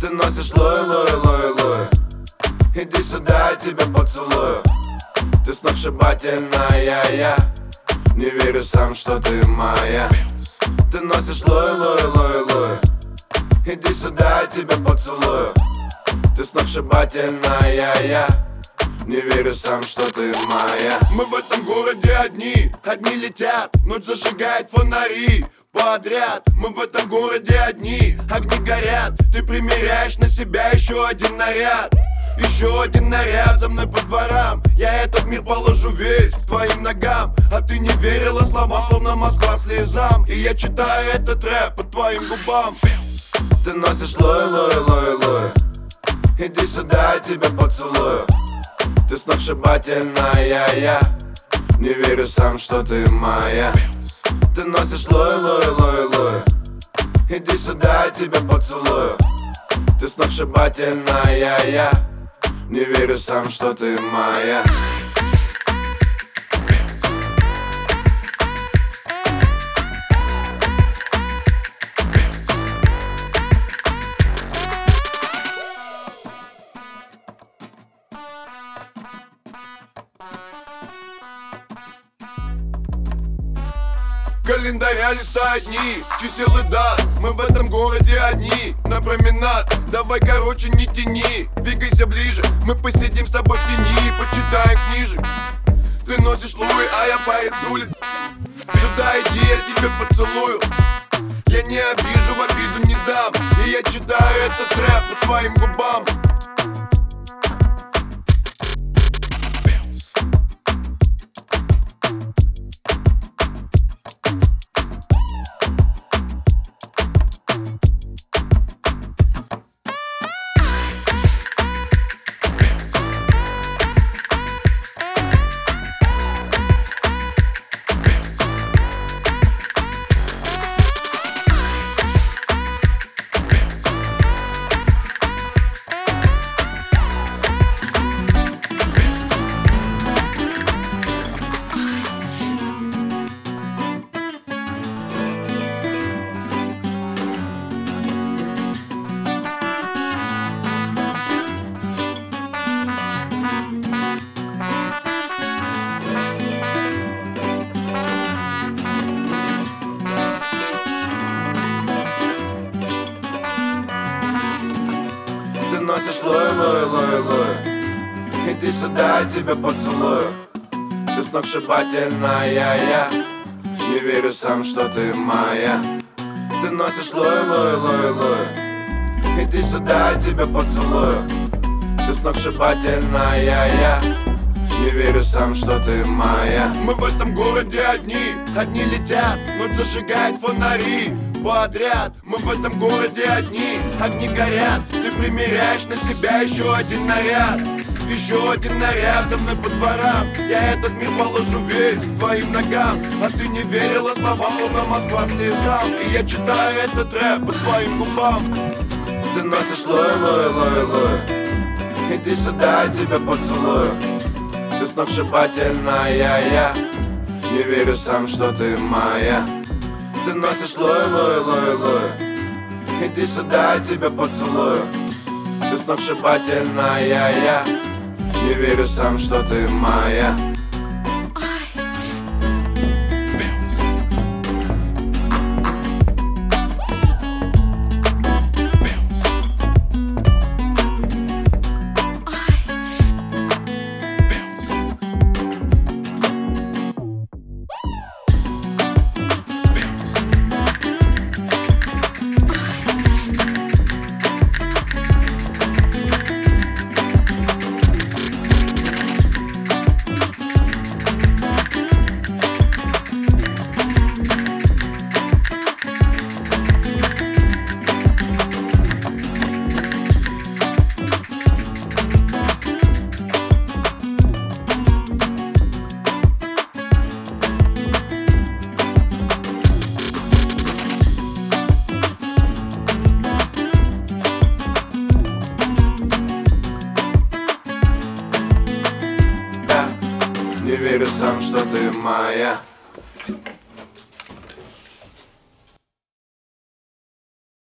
Ты носишь лой, лой, лой, лой. Иди сюда, я тебя поцелую. Ты сногсшибательная, я Не верю сам, что ты моя. Ты носишь лой, лой, лой, лой. Иди сюда, я тебя поцелую. Ты сногсшибательная, я не верю сам, что ты моя. Мы в этом городе одни, одни летят Ночь зажигает фонари подряд. Мы в этом городе одни, огни горят. Ты примеряешь на себя еще один наряд. Еще один наряд за мной по дворам. Я этот мир положу весь к твоим ногам. А ты не верила словам, словно Москва слезам. И я читаю этот рэп по твоим губам. Ты носишь лой, лой, лой, лой. Иди сюда, я тебя поцелую. Ты сногсшибательная, я Не верю сам, что ты моя Ты носишь лой, лой, лой, лой. Иди сюда, я тебя поцелую. Ты сногсшибательная, я Не верю сам, что ты моя Календаря листают дни, чисел и дат Мы в этом городе одни, на променад Давай короче не тяни, двигайся ближе Мы посидим с тобой в тени, почитаем книжек. Ты носишь луи, а я парень с улиц. Сюда иди, я тебя поцелую. Я не обижу, в обиду не дам. И я читаю этот рэп по твоим губам Носишь лой, лой, лой, лой. Иди сюда, я тебя поцелую. Ты сногсшибательная, я Не верю сам, что ты моя. Ты носишь лой, лой, лой, лой. Иди сюда, я тебя поцелую. Ты сногсшибательная, я Не верю сам, что ты моя. Мы в этом городе одни, одни летят Ночь зажигает фонари подряд. Мы в этом городе одни, огни горят. Ты примеряешь на себя еще один наряд. Еще один наряд за мной по дворам. Я этот мир положу весь к твоим ногам. А ты не верила словам, словно Москва слезам. И я читаю этот рэп по твоим губам. Ты носишь лой, лой, лой, лой. Иди сюда, я тебя поцелую. Ты сногсшибательная, я Не верю сам, что ты моя Ты носишь лой, лой, лой, лой. Иди сюда, я тебя поцелую. Ты сногсшибательная, я Не верю сам, что ты моя Не верю сам, что ты моя